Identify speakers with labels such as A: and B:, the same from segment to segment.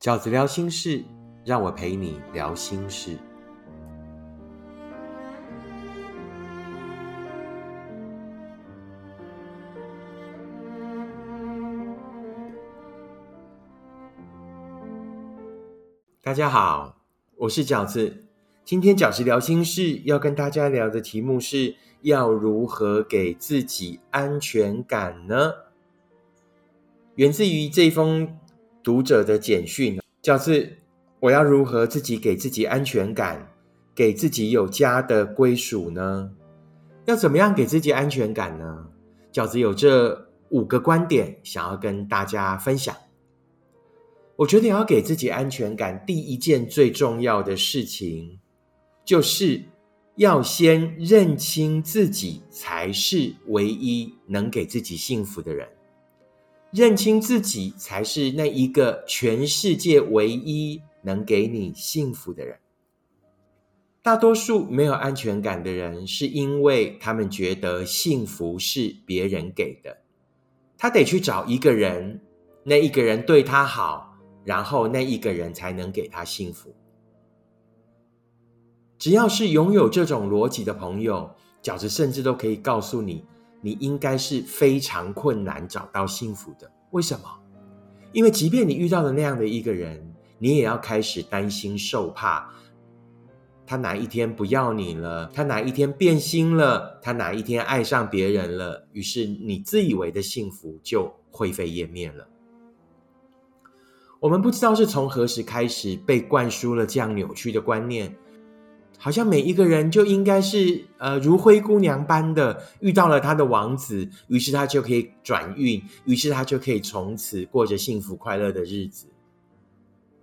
A: 饺子聊心事，让我陪你聊心事。大家好，我是饺子。今天饺子聊心事要跟大家聊的题目是要如何给自己安全感呢？源自于这封读者的简讯，饺子，我要如何自己给自己安全感，给自己有家的归属呢？要怎么样给自己安全感呢？饺子有这五个观点想要跟大家分享。我觉得要给自己安全感，第一件最重要的事情，就是要先认清自己才是唯一能给自己幸福的人，认清自己才是那一个全世界唯一能给你幸福的人。大多数没有安全感的人，是因为他们觉得幸福是别人给的，他得去找一个人，那一个人对他好。然后那一个人才能给他幸福。只要是拥有这种逻辑的朋友，饺子甚至都可以告诉你，你应该是非常困难找到幸福的。为什么？因为即便你遇到了那样的一个人，你也要开始担心受怕，他哪一天不要你了，他哪一天变心了，他哪一天爱上别人了，于是你自以为的幸福就灰飞烟灭了。我们不知道是从何时开始被灌输了这样扭曲的观念，好像每一个人就应该是呃如灰姑娘般的遇到了他的王子，于是他就可以转运，于是他就可以从此过着幸福快乐的日子。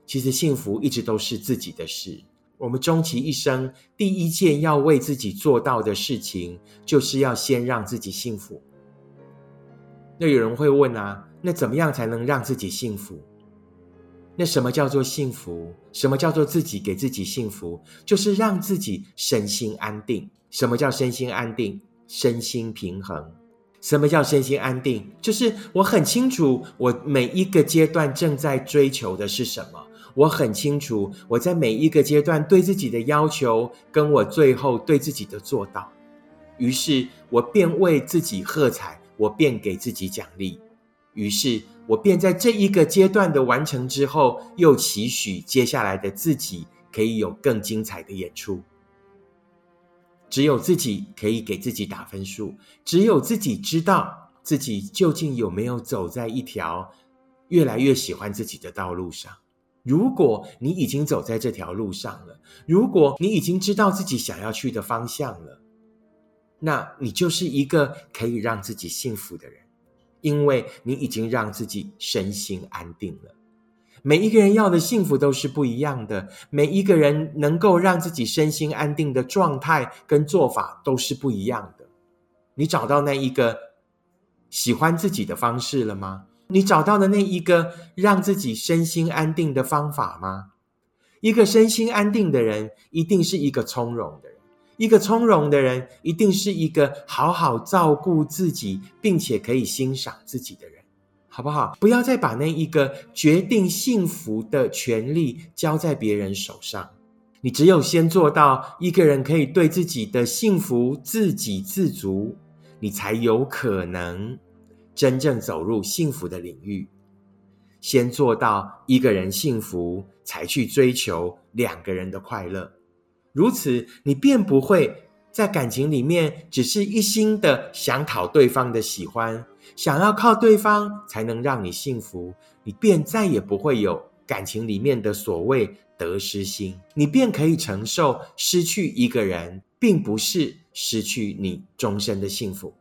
A: 其实幸福一直都是自己的事。我们终其一生，第一件要为自己做到的事情，就是要先让自己幸福。那有人会问啊，那怎么样才能让自己幸福？那什么叫做幸福？什么叫做自己给自己幸福？就是让自己身心安定。什么叫身心安定？身心平衡。什么叫身心安定？就是我很清楚，我每一个阶段正在追求的是什么。我很清楚，我在每一个阶段对自己的要求，跟我最后对自己的做到。于是我便为自己喝彩，我便给自己奖励。于是。我便在这一个阶段的完成之后，又期许接下来的自己可以有更精彩的演出。只有自己可以给自己打分数，只有自己知道自己究竟有没有走在一条越来越喜欢自己的道路上。如果你已经走在这条路上了，如果你已经知道自己想要去的方向了，那你就是一个可以让自己幸福的人。因为你已经让自己身心安定了。每一个人要的幸福都是不一样的，每一个人能够让自己身心安定的状态跟做法都是不一样的。你找到那一个喜欢自己的方式了吗？你找到的那一个让自己身心安定的方法吗？一个身心安定的人，一定是一个从容的人。一个从容的人，一定是一个好好照顾自己，并且可以欣赏自己的人，好不好？不要再把那一个决定幸福的权利交在别人手上。你只有先做到一个人可以对自己的幸福自给自足，你才有可能真正走入幸福的领域。先做到一个人幸福，才去追求两个人的快乐。如此，你便不会在感情里面只是一心的想讨对方的喜欢，想要靠对方才能让你幸福，你便再也不会有感情里面的所谓得失心，你便可以承受失去一个人，并不是失去你终身的幸福，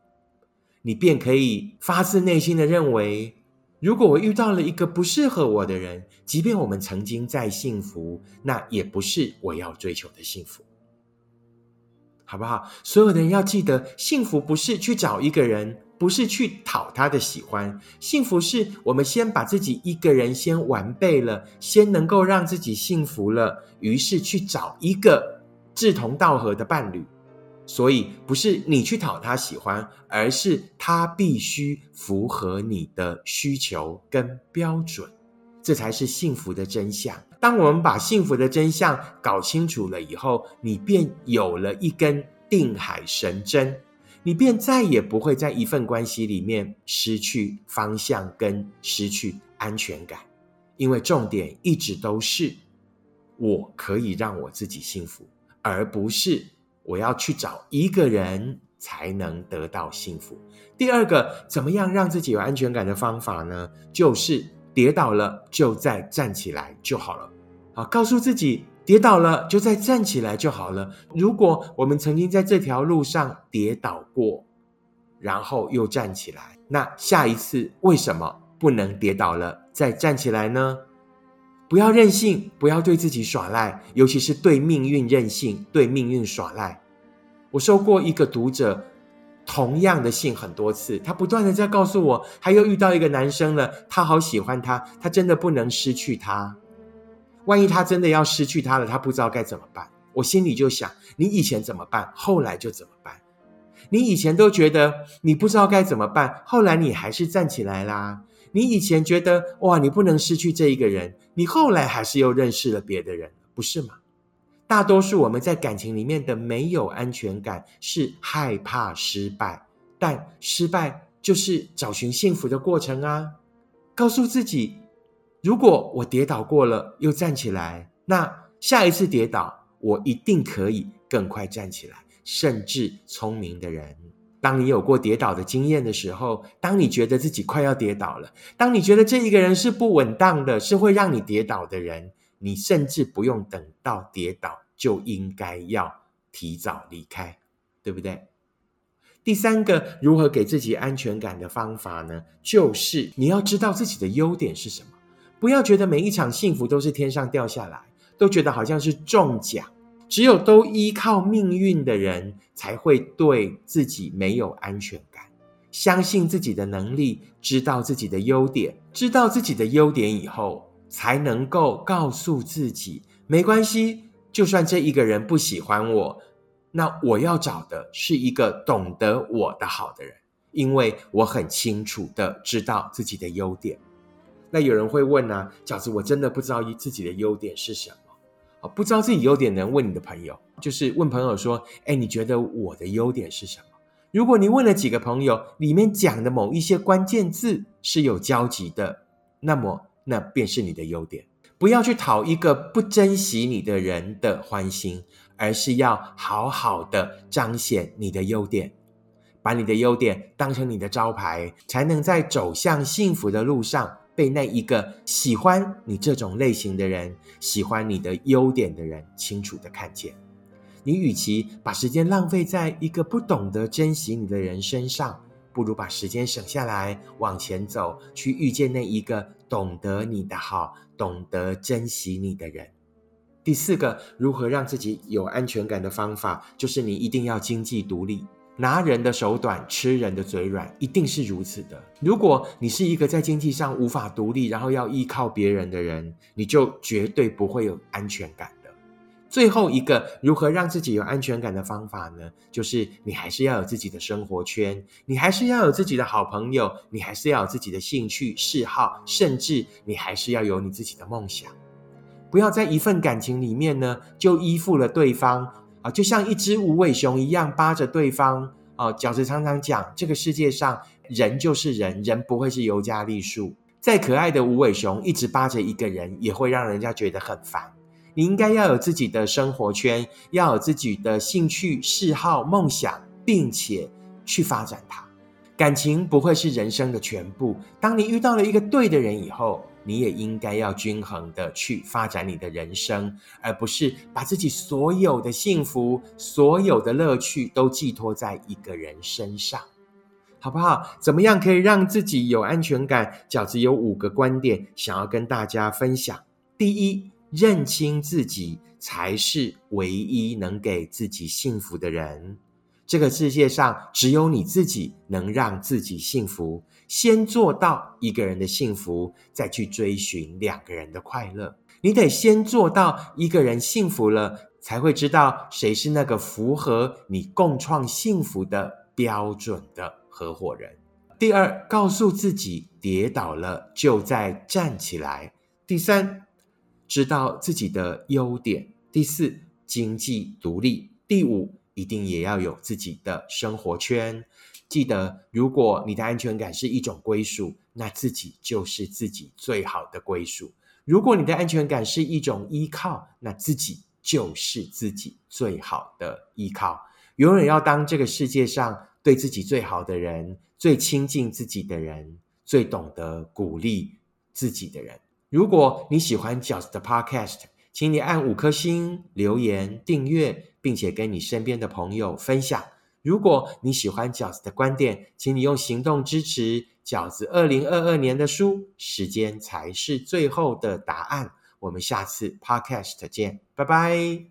A: 你便可以发自内心的认为。如果我遇到了一个不适合我的人，即便我们曾经再幸福，那也不是我要追求的幸福，好不好？所有的人要记得，幸福不是去找一个人，不是去讨他的喜欢，幸福是我们先把自己一个人先完备了，先能够让自己幸福了，于是去找一个志同道合的伴侣。所以不是你去讨他喜欢，而是他必须符合你的需求跟标准，这才是幸福的真相。当我们把幸福的真相搞清楚了以后，你便有了一根定海神针，你便再也不会在一份关系里面失去方向跟失去安全感，因为重点一直都是我可以让我自己幸福，而不是我要去找一个人才能得到幸福。第二个，怎么样让自己有安全感的方法呢？就是跌倒了就再站起来就好了。好，告诉自己跌倒了就再站起来就好了。如果我们曾经在这条路上跌倒过，然后又站起来，那下一次为什么不能跌倒了再站起来呢？不要任性，不要对自己耍赖，尤其是对命运任性、对命运耍赖。我收过一个读者。同样的信很多次，他不断的在告诉我，他又遇到一个男生了，他好喜欢他，他真的不能失去他。万一他真的要失去他了，他不知道该怎么办。我心里就想，你以前怎么办，后来就怎么办。你以前都觉得你不知道该怎么办，后来你还是站起来啦。你以前觉得哇，你不能失去这一个人，你后来还是又认识了别的人，不是吗？大多数我们在感情里面的没有安全感，是害怕失败，但失败就是找寻幸福的过程啊！告诉自己，如果我跌倒过了又站起来，那下一次跌倒我一定可以更快站起来。甚至聪明的人，当你有过跌倒的经验的时候，当你觉得自己快要跌倒了，当你觉得这一个人是不稳当的，是会让你跌倒的人。你甚至不用等到跌倒，就应该要提早离开，对不对？第三个，如何给自己安全感的方法呢？就是你要知道自己的优点是什么，不要觉得每一场幸福都是天上掉下来，都觉得好像是中奖。只有都依靠命运的人，才会对自己没有安全感。相信自己的能力，知道自己的优点，知道自己的优点以后。才能够告诉自己没关系，就算这一个人不喜欢我，那我要找的是一个懂得我的好的人，因为我很清楚的知道自己的优点。那有人会问呢，饺子，我真的不知道自己的优点是什么不知道自己优点能问你的朋友，就是问朋友说，哎，你觉得我的优点是什么？如果你问了几个朋友，里面讲的某一些关键字是有交集的，那么。那便是你的优点，不要去讨一个不珍惜你的人的欢心，而是要好好的彰显你的优点，把你的优点当成你的招牌，才能在走向幸福的路上被那一个喜欢你这种类型的人、喜欢你的优点的人清楚的看见。你与其把时间浪费在一个不懂得珍惜你的人身上。不如把时间省下来，往前走，去遇见那一个懂得你的好、懂得珍惜你的人。第四个，如何让自己有安全感的方法，就是你一定要经济独立。拿人的手短，吃人的嘴软，一定是如此的。如果你是一个在经济上无法独立，然后要依靠别人的人，你就绝对不会有安全感的。最后一个如何让自己有安全感的方法呢？就是你还是要有自己的生活圈，你还是要有自己的好朋友，你还是要有自己的兴趣嗜好，甚至你还是要有你自己的梦想。不要在一份感情里面呢，就依附了对方啊，就像一只无尾熊一样扒着对方啊。饺子常常讲，这个世界上人就是人，人不会是尤加利树。再可爱的无尾熊，一直扒着一个人，也会让人家觉得很烦。你应该要有自己的生活圈，要有自己的兴趣、嗜好、梦想，并且去发展它。感情不会是人生的全部。当你遇到了一个对的人以后，你也应该要均衡的去发展你的人生，而不是把自己所有的幸福、所有的乐趣都寄托在一个人身上，好不好？怎么样可以让自己有安全感？饺子有五个观点想要跟大家分享。第一。认清自己才是唯一能给自己幸福的人。这个世界上只有你自己能让自己幸福。先做到一个人的幸福，再去追寻两个人的快乐。你得先做到一个人幸福了，才会知道谁是那个符合你共创幸福的标准的合伙人。第二，告诉自己跌倒了就再站起来。第三，知道自己的优点；第四，经济独立；第五，一定也要有自己的生活圈。记得，如果你的安全感是一种归属，那自己就是自己最好的归属；如果你的安全感是一种依靠，那自己就是自己最好的依靠。永远要当这个世界上对自己最好的人，最亲近自己的人，最懂得鼓励自己的人。如果你喜欢饺子的 Podcast，请你按五颗星、留言、订阅，并且跟你身边的朋友分享。如果你喜欢饺子的观点，请你用行动支持饺子二零二二年的书。时间才是最后的答案。我们下次 Podcast 见，拜拜。